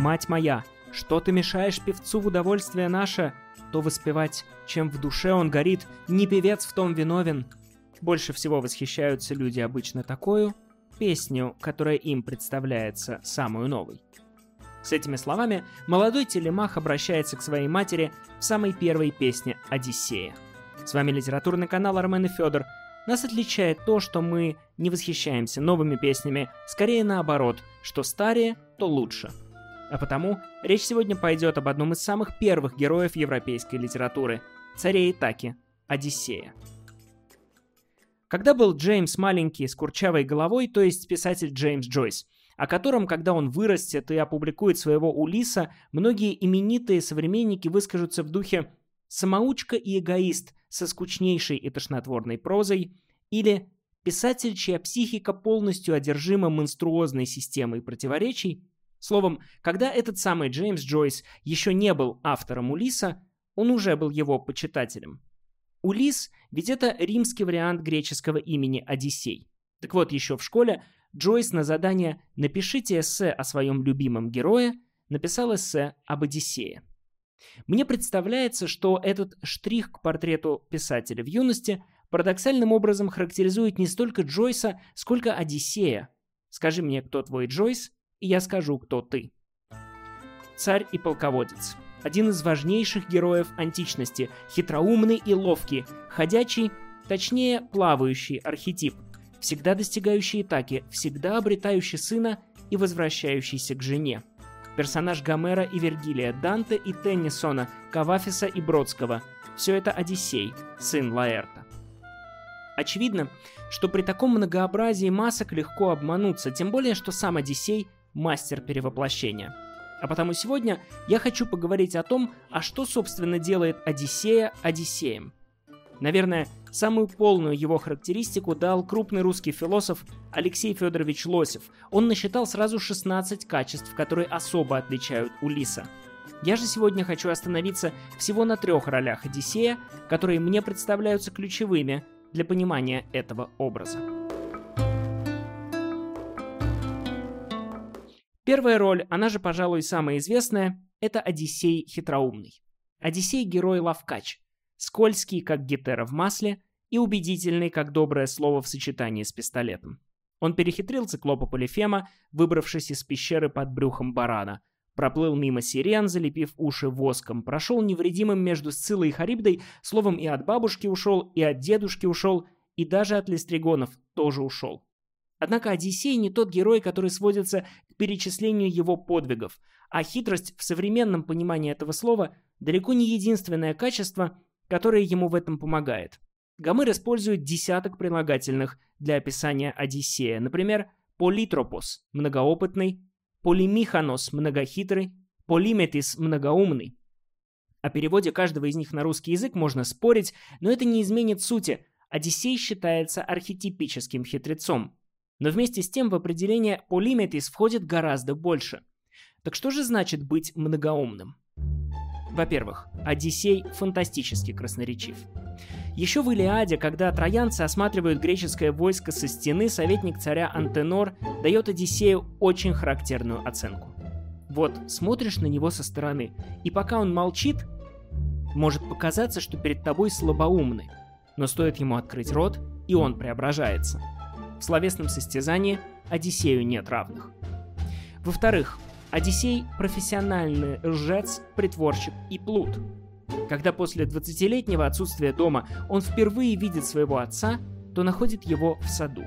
Мать моя, что ты мешаешь певцу в удовольствие наше? То воспевать, чем в душе он горит, не певец в том виновен. Больше всего восхищаются люди обычно такую песню, которая им представляется самую новой. С этими словами молодой телемах обращается к своей матери в самой первой песне «Одиссея». С вами литературный канал Армен и Федор. Нас отличает то, что мы не восхищаемся новыми песнями, скорее наоборот, что старее, то лучше. А потому речь сегодня пойдет об одном из самых первых героев европейской литературы – царе Итаки – Одиссея. Когда был Джеймс маленький с курчавой головой, то есть писатель Джеймс Джойс – о котором, когда он вырастет и опубликует своего Улиса, многие именитые современники выскажутся в духе «самоучка и эгоист со скучнейшей и тошнотворной прозой» или «писатель, чья психика полностью одержима монструозной системой противоречий». Словом, когда этот самый Джеймс Джойс еще не был автором Улиса, он уже был его почитателем. Улис ведь это римский вариант греческого имени Одиссей. Так вот, еще в школе Джойс на задание «Напишите эссе о своем любимом герое» написал эссе об Одиссее. Мне представляется, что этот штрих к портрету писателя в юности парадоксальным образом характеризует не столько Джойса, сколько Одиссея. Скажи мне, кто твой Джойс, и я скажу, кто ты. Царь и полководец. Один из важнейших героев античности, хитроумный и ловкий, ходячий, точнее, плавающий архетип – всегда достигающий Итаки, всегда обретающий сына и возвращающийся к жене. Персонаж Гомера и Вергилия, Данте и Теннисона, Кавафиса и Бродского – все это Одиссей, сын Лаэрта. Очевидно, что при таком многообразии масок легко обмануться, тем более, что сам Одиссей – мастер перевоплощения. А потому сегодня я хочу поговорить о том, а что, собственно, делает Одиссея Одиссеем – Наверное, самую полную его характеристику дал крупный русский философ Алексей Федорович Лосев. Он насчитал сразу 16 качеств, которые особо отличают Улиса. Я же сегодня хочу остановиться всего на трех ролях Одиссея, которые мне представляются ключевыми для понимания этого образа. Первая роль, она же, пожалуй, самая известная, это Одиссей хитроумный. Одиссей – герой Лавкач – скользкий, как гетера в масле, и убедительный, как доброе слово в сочетании с пистолетом. Он перехитрил циклопа Полифема, выбравшись из пещеры под брюхом барана, проплыл мимо сирен, залепив уши воском, прошел невредимым между Сцилой и Харибдой, словом и от бабушки ушел, и от дедушки ушел, и даже от листригонов тоже ушел. Однако Одиссей не тот герой, который сводится к перечислению его подвигов, а хитрость в современном понимании этого слова далеко не единственное качество, которое ему в этом помогает. Гомер использует десяток прилагательных для описания Одиссея. Например, политропос – многоопытный, полимиханос – многохитрый, полиметис – многоумный. О переводе каждого из них на русский язык можно спорить, но это не изменит сути. Одиссей считается архетипическим хитрецом. Но вместе с тем в определение полиметис входит гораздо больше. Так что же значит быть многоумным? Во-первых, Одиссей фантастически красноречив. Еще в Илиаде, когда троянцы осматривают греческое войско со стены, советник царя Антенор дает Одиссею очень характерную оценку. Вот, смотришь на него со стороны, и пока он молчит, может показаться, что перед тобой слабоумный, но стоит ему открыть рот, и он преображается. В словесном состязании Одиссею нет равных. Во-вторых, Одиссей – профессиональный лжец, притворщик и плут. Когда после 20-летнего отсутствия дома он впервые видит своего отца, то находит его в саду.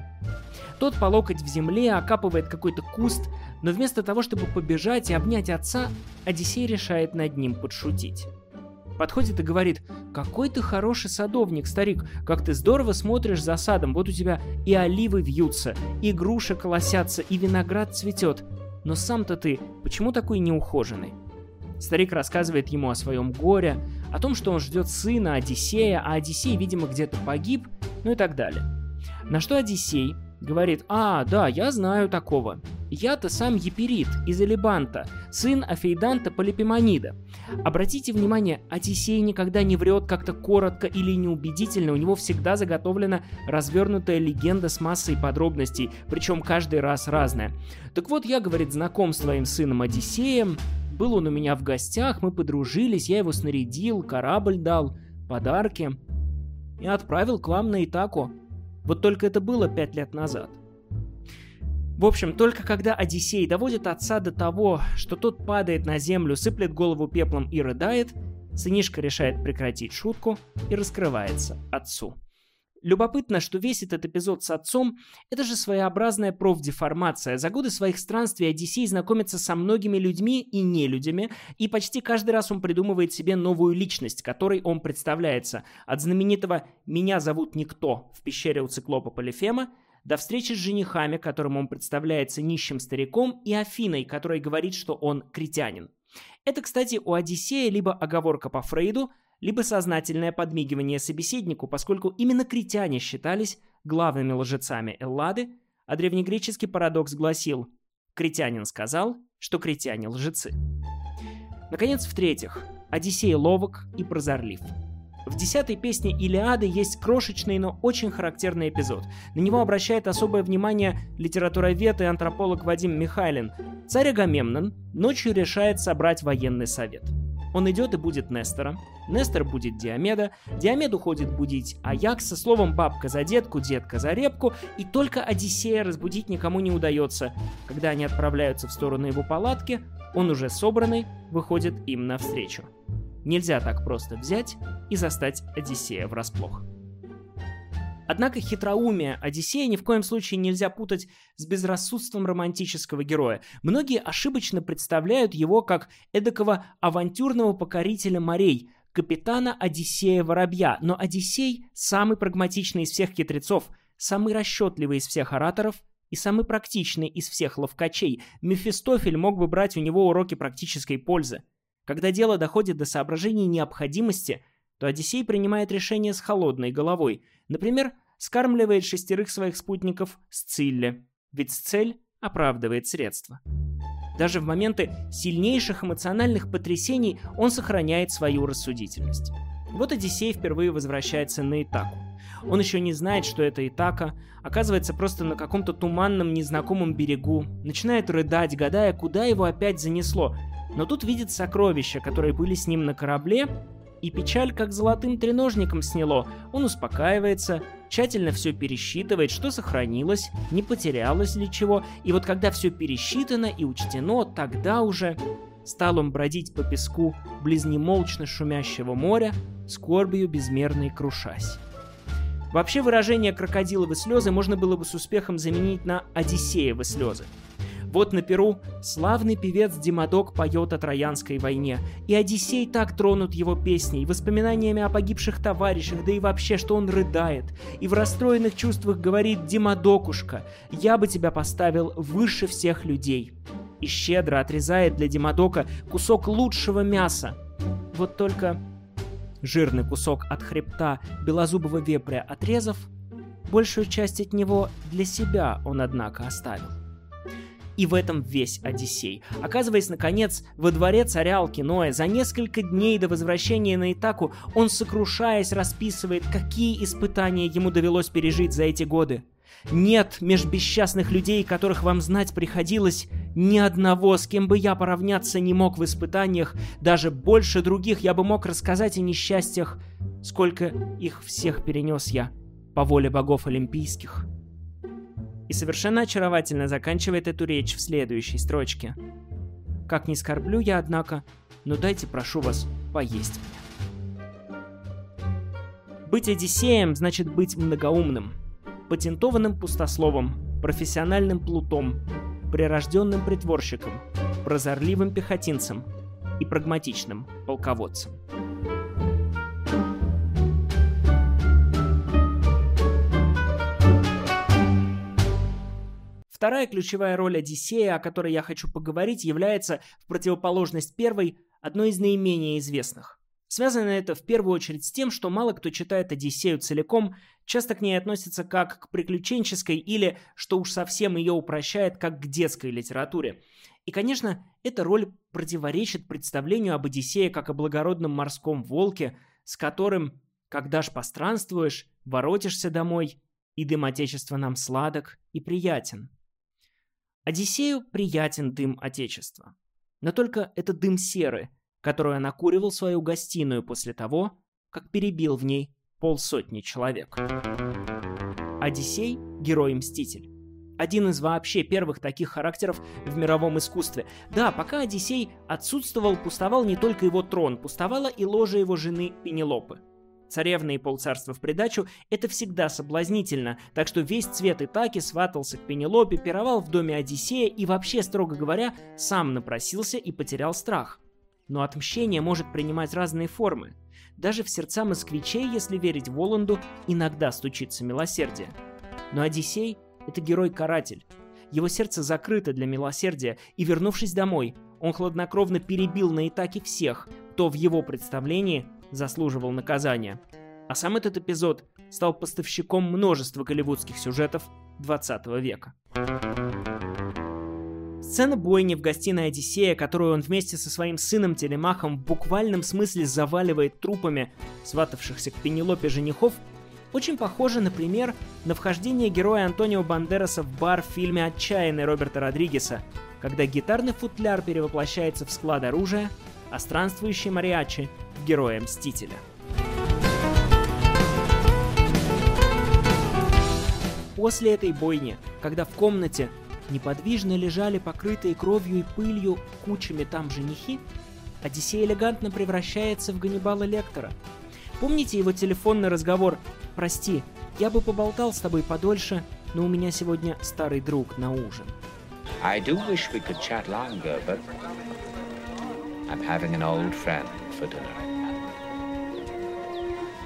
Тот по локоть в земле окапывает какой-то куст, но вместо того, чтобы побежать и обнять отца, Одиссей решает над ним подшутить. Подходит и говорит, какой ты хороший садовник, старик, как ты здорово смотришь за садом, вот у тебя и оливы вьются, и груши колосятся, и виноград цветет, но сам-то ты почему такой неухоженный? Старик рассказывает ему о своем горе, о том, что он ждет сына Одиссея, а Одиссей, видимо, где-то погиб, ну и так далее. На что Одиссей говорит, а, да, я знаю такого. Я-то сам Еперит из Элибанта, сын Афейданта Полипемонида. Обратите внимание, Одиссей никогда не врет как-то коротко или неубедительно, у него всегда заготовлена развернутая легенда с массой подробностей, причем каждый раз разная. Так вот, я, говорит, знаком с твоим сыном Одиссеем, был он у меня в гостях, мы подружились, я его снарядил, корабль дал, подарки и отправил к вам на Итаку. Вот только это было пять лет назад. В общем, только когда Одиссей доводит отца до того, что тот падает на землю, сыплет голову пеплом и рыдает, сынишка решает прекратить шутку и раскрывается отцу. Любопытно, что весь этот эпизод с отцом – это же своеобразная профдеформация. За годы своих странствий Одиссей знакомится со многими людьми и нелюдями, и почти каждый раз он придумывает себе новую личность, которой он представляется. От знаменитого «Меня зовут Никто» в пещере у циклопа Полифема до встречи с женихами, которым он представляется нищим стариком, и Афиной, которая говорит, что он критянин. Это, кстати, у Одиссея либо оговорка по Фрейду – либо сознательное подмигивание собеседнику, поскольку именно критяне считались главными лжецами Эллады, а древнегреческий парадокс гласил «Критянин сказал, что критяне лжецы». Наконец, в-третьих, Одиссей ловок и прозорлив. В десятой песне Илиады есть крошечный, но очень характерный эпизод. На него обращает особое внимание литературовед и антрополог Вадим Михайлин. Царь Агамемнон ночью решает собрать военный совет – он идет и будет Нестора. Нестор будет Диомеда. Диомед уходит будить Аякса. Словом, бабка за детку, детка за репку. И только Одиссея разбудить никому не удается. Когда они отправляются в сторону его палатки, он уже собранный выходит им навстречу. Нельзя так просто взять и застать Одиссея врасплох. Однако хитроумие Одиссея ни в коем случае нельзя путать с безрассудством романтического героя. Многие ошибочно представляют его как эдакого авантюрного покорителя морей, капитана Одиссея Воробья. Но Одиссей самый прагматичный из всех хитрецов, самый расчетливый из всех ораторов и самый практичный из всех ловкачей. Мефистофель мог бы брать у него уроки практической пользы. Когда дело доходит до соображений необходимости – то Одиссей принимает решение с холодной головой. Например, скармливает шестерых своих спутников Сцилле, ведь цель оправдывает средства. Даже в моменты сильнейших эмоциональных потрясений он сохраняет свою рассудительность. Вот Одиссей впервые возвращается на Итаку. Он еще не знает, что это Итака, оказывается просто на каком-то туманном незнакомом берегу, начинает рыдать, гадая, куда его опять занесло. Но тут видит сокровища, которые были с ним на корабле, и печаль как золотым треножником сняло. Он успокаивается, тщательно все пересчитывает, что сохранилось, не потерялось ли чего, и вот когда все пересчитано и учтено, тогда уже стал он бродить по песку близ немолчно шумящего моря, скорбью безмерной крушась. Вообще выражение «крокодиловы слезы» можно было бы с успехом заменить на «одиссеевы слезы». Вот на Перу славный певец Димадок поет о Троянской войне, и Одиссей так тронут его песней, воспоминаниями о погибших товарищах, да и вообще, что он рыдает, и в расстроенных чувствах говорит «Димадокушка, я бы тебя поставил выше всех людей» и щедро отрезает для Димадока кусок лучшего мяса. Вот только жирный кусок от хребта белозубого вепря отрезав, большую часть от него для себя он, однако, оставил. И в этом весь Одиссей. Оказываясь, наконец, во дворе царя Алкиноя, за несколько дней до возвращения на Итаку, он, сокрушаясь, расписывает, какие испытания ему довелось пережить за эти годы. Нет меж бесчастных людей, которых вам знать приходилось, ни одного, с кем бы я поравняться не мог в испытаниях, даже больше других я бы мог рассказать о несчастьях, сколько их всех перенес я по воле богов олимпийских и совершенно очаровательно заканчивает эту речь в следующей строчке. «Как не скорблю я, однако, но дайте, прошу вас, поесть мне». Быть Одиссеем значит быть многоумным, патентованным пустословом, профессиональным плутом, прирожденным притворщиком, прозорливым пехотинцем и прагматичным полководцем. Вторая ключевая роль Одиссея, о которой я хочу поговорить, является, в противоположность первой, одной из наименее известных. Связано это в первую очередь с тем, что мало кто читает Одиссею целиком, часто к ней относятся как к приключенческой или, что уж совсем ее упрощает, как к детской литературе. И, конечно, эта роль противоречит представлению об Одиссее как о благородном морском волке, с которым, когда ж постранствуешь, воротишься домой, и дым Отечества нам сладок и приятен. Одиссею приятен дым Отечества. Но только это дым серы, которую он окуривал свою гостиную после того, как перебил в ней полсотни человек. Одиссей – герой-мститель. Один из вообще первых таких характеров в мировом искусстве. Да, пока Одиссей отсутствовал, пустовал не только его трон, пустовала и ложа его жены Пенелопы – царевна и полцарства в придачу, это всегда соблазнительно, так что весь цвет Итаки сватался к Пенелопе, пировал в доме Одиссея и вообще, строго говоря, сам напросился и потерял страх. Но отмщение может принимать разные формы. Даже в сердца москвичей, если верить Воланду, иногда стучится милосердие. Но Одиссей — это герой-каратель. Его сердце закрыто для милосердия, и, вернувшись домой, он хладнокровно перебил на Итаке всех, кто в его представлении заслуживал наказания. А сам этот эпизод стал поставщиком множества голливудских сюжетов 20 века. Сцена бойни в гостиной Одиссея, которую он вместе со своим сыном Телемахом в буквальном смысле заваливает трупами сватавшихся к Пенелопе женихов, очень похожа, например, на вхождение героя Антонио Бандераса в бар в фильме «Отчаянный» Роберта Родригеса, когда гитарный футляр перевоплощается в склад оружия, а странствующий мариачи в героя-мстителя. После этой бойни, когда в комнате неподвижно лежали покрытые кровью и пылью кучами там женихи, Одиссей элегантно превращается в Ганнибала Лектора. Помните его телефонный разговор «Прости, я бы поболтал с тобой подольше, но у меня сегодня старый друг на ужин». I do wish we could chat longer, but I'm having an old friend for dinner.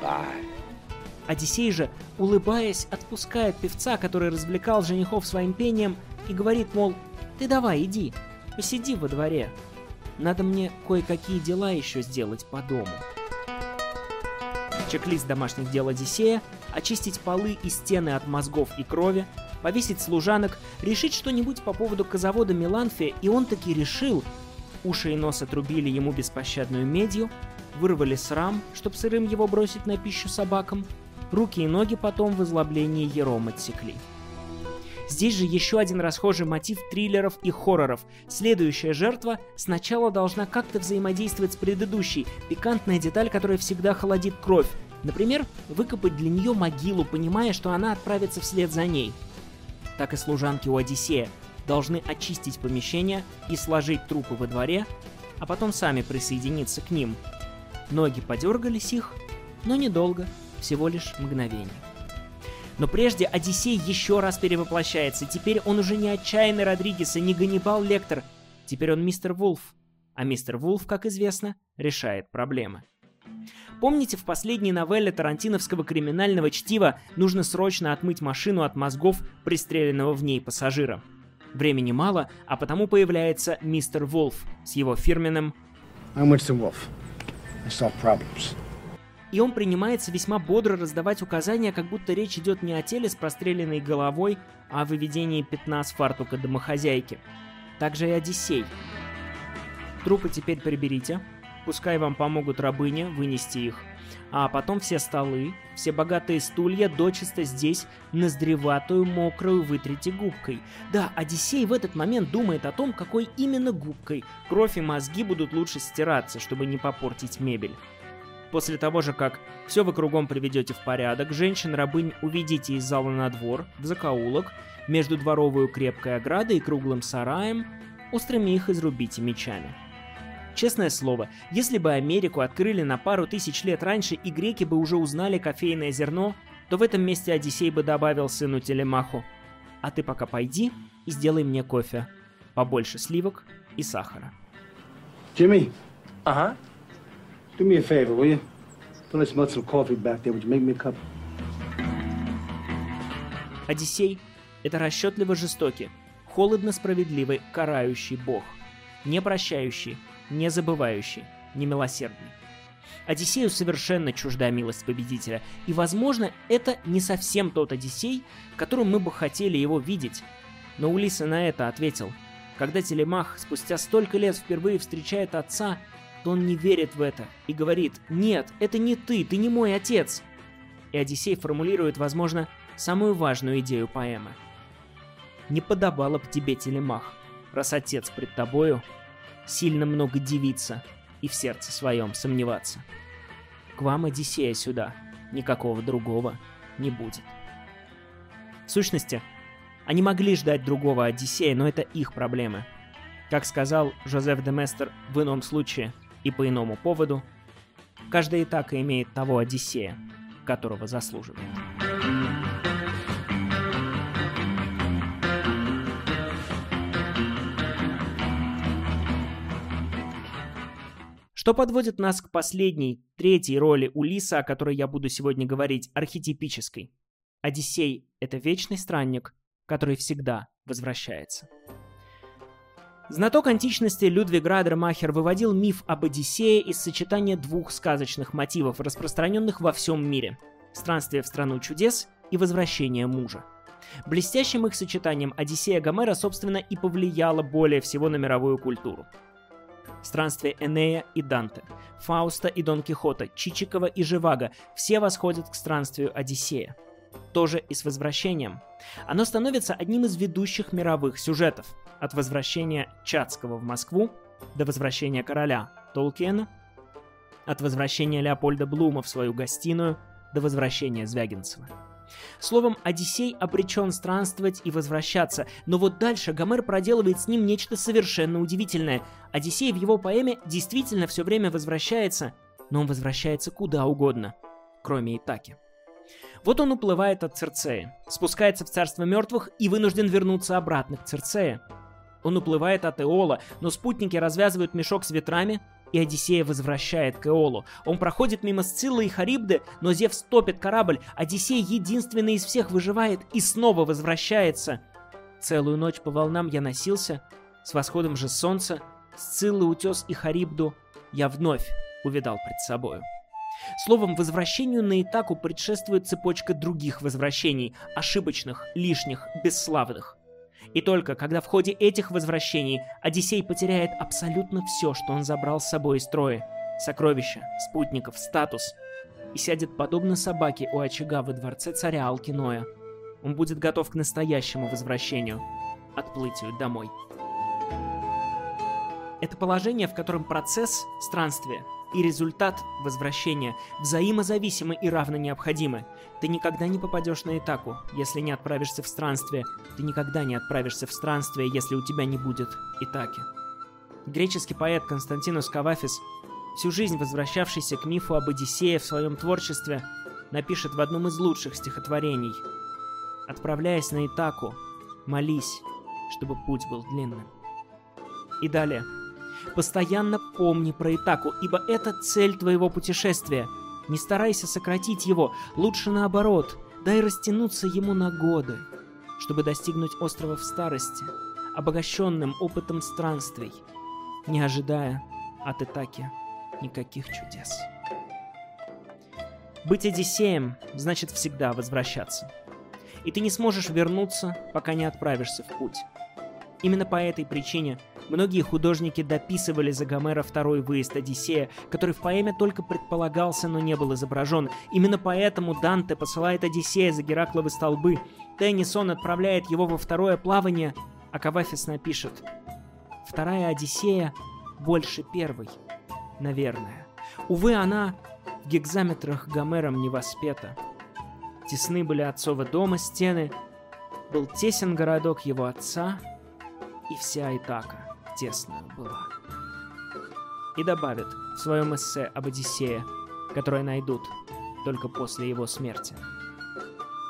Bye. Одиссей же, улыбаясь, отпускает певца, который развлекал женихов своим пением, и говорит, мол, ты давай, иди, посиди во дворе. Надо мне кое-какие дела еще сделать по дому. Чек-лист домашних дел Одиссея, очистить полы и стены от мозгов и крови, повесить служанок, решить что-нибудь по поводу козавода Меланфия, и он таки решил, уши и нос отрубили ему беспощадную медью, вырвали срам, чтоб сырым его бросить на пищу собакам, руки и ноги потом в излоблении ером отсекли. Здесь же еще один расхожий мотив триллеров и хорроров. Следующая жертва сначала должна как-то взаимодействовать с предыдущей, пикантная деталь, которая всегда холодит кровь. Например, выкопать для нее могилу, понимая, что она отправится вслед за ней. Так и служанки у Одиссея должны очистить помещение и сложить трупы во дворе, а потом сами присоединиться к ним. Ноги подергались их, но недолго, всего лишь мгновение. Но прежде Одиссей еще раз перевоплощается. Теперь он уже не отчаянный Родригес и не Ганнибал Лектор. Теперь он мистер Вулф. А мистер Вулф, как известно, решает проблемы. Помните, в последней новелле тарантиновского криминального чтива нужно срочно отмыть машину от мозгов пристреленного в ней пассажира? Времени мало, а потому появляется мистер Волф с его фирменным I'm Winston Wolf. I solve problems. И он принимается весьма бодро раздавать указания, как будто речь идет не о теле с простреленной головой, а о выведении пятна с фартука домохозяйки. Также и Одиссей. Трупы теперь приберите, пускай вам помогут рабыни вынести их. А потом все столы, все богатые стулья дочисто здесь, ноздреватую, мокрую вытрите губкой. Да, Одиссей в этот момент думает о том, какой именно губкой. Кровь и мозги будут лучше стираться, чтобы не попортить мебель. После того же, как все вы кругом приведете в порядок, женщин-рабынь уведите из зала на двор, в закоулок, между дворовую крепкой оградой и круглым сараем, острыми их изрубите мечами. Честное слово, если бы Америку открыли на пару тысяч лет раньше и греки бы уже узнали кофейное зерно, то в этом месте Одиссей бы добавил сыну Телемаху. А ты пока пойди и сделай мне кофе. Побольше сливок и сахара. Jimmy. Ага. Do me a favor, will you? Fill us some coffee back there. Would you make me a cup? Одиссей — это расчетливо жестокий, холодно справедливый, карающий бог, не прощающий, не забывающий, не милосердный. Одиссею совершенно чужда милость победителя, и, возможно, это не совсем тот Одиссей, которым мы бы хотели его видеть. Но Улиса на это ответил. Когда Телемах спустя столько лет впервые встречает отца, то он не верит в это и говорит «Нет, это не ты, ты не мой отец». И Одиссей формулирует, возможно, самую важную идею поэмы. «Не подобало б тебе, Телемах, раз отец пред тобою, сильно много дивиться и в сердце своем сомневаться. К вам Одиссея сюда, никакого другого не будет». В сущности, они могли ждать другого Одиссея, но это их проблемы. Как сказал Жозеф де Местер в ином случае и по иному поводу, каждая Итака имеет того Одиссея, которого заслуживает. Что подводит нас к последней, третьей роли Улиса, о которой я буду сегодня говорить, архетипической. Одиссей — это вечный странник, который всегда возвращается. Знаток античности Людвиг Радермахер выводил миф об Одиссее из сочетания двух сказочных мотивов, распространенных во всем мире – странствие в страну чудес и возвращение мужа. Блестящим их сочетанием Одиссея Гомера, собственно, и повлияла более всего на мировую культуру. Странствие Энея и Данте, Фауста и Дон Кихота, Чичикова и Живаго – все восходят к странствию Одиссея – тоже и с возвращением. Оно становится одним из ведущих мировых сюжетов. От возвращения Чацкого в Москву до возвращения короля Толкиена, от возвращения Леопольда Блума в свою гостиную до возвращения Звягинцева. Словом, Одиссей обречен странствовать и возвращаться, но вот дальше Гомер проделывает с ним нечто совершенно удивительное. Одиссей в его поэме действительно все время возвращается, но он возвращается куда угодно, кроме Итаки. Вот он уплывает от Церцея, спускается в царство мертвых и вынужден вернуться обратно к Церцея. Он уплывает от Эола, но спутники развязывают мешок с ветрами, и Одиссея возвращает к Эолу. Он проходит мимо Сциллы и Харибды, но Зевс топит корабль. Одиссей единственный из всех выживает и снова возвращается. Целую ночь по волнам я носился, с восходом же солнца, Сциллы, Утес и Харибду я вновь увидал пред собою. Словом, возвращению на Итаку предшествует цепочка других возвращений, ошибочных, лишних, бесславных. И только когда в ходе этих возвращений Одиссей потеряет абсолютно все, что он забрал с собой из Трои — сокровища, спутников, статус — и сядет подобно собаке у очага во дворце царя Алкиноя, он будет готов к настоящему возвращению, отплытию домой. Это положение, в котором процесс странствия и результат возвращения взаимозависимы и равно необходимы. Ты никогда не попадешь на Итаку, если не отправишься в странствие. Ты никогда не отправишься в странствие, если у тебя не будет Итаки. Греческий поэт Константинус Кавафис, всю жизнь возвращавшийся к мифу об Одиссее в своем творчестве, напишет в одном из лучших стихотворений «Отправляясь на Итаку, молись, чтобы путь был длинным». И далее – Постоянно помни про Итаку, ибо это цель твоего путешествия. Не старайся сократить его, лучше наоборот, дай растянуться ему на годы, чтобы достигнуть острова в старости, обогащенным опытом странствий, не ожидая от Итаки никаких чудес. Быть Одиссеем значит всегда возвращаться. И ты не сможешь вернуться, пока не отправишься в путь. Именно по этой причине многие художники дописывали за Гомера второй выезд Одиссея, который в поэме только предполагался, но не был изображен. Именно поэтому Данте посылает Одиссея за Геракловы столбы, Теннисон отправляет его во второе плавание, а Кавафис напишет «Вторая Одиссея больше первой, наверное. Увы, она в гекзаметрах Гомером не воспета. Тесны были отцова дома стены, был тесен городок его отца — и вся Итака тесная была. И добавит в своем эссе об Одиссее, которое найдут только после его смерти.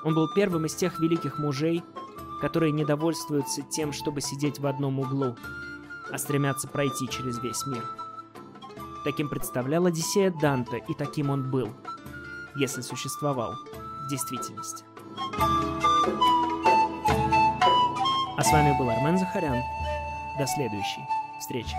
Он был первым из тех великих мужей, которые не довольствуются тем, чтобы сидеть в одном углу, а стремятся пройти через весь мир. Таким представлял Одиссея Данте, и таким он был, если существовал в действительности. А с вами был Армен Захарян. До следующей встречи.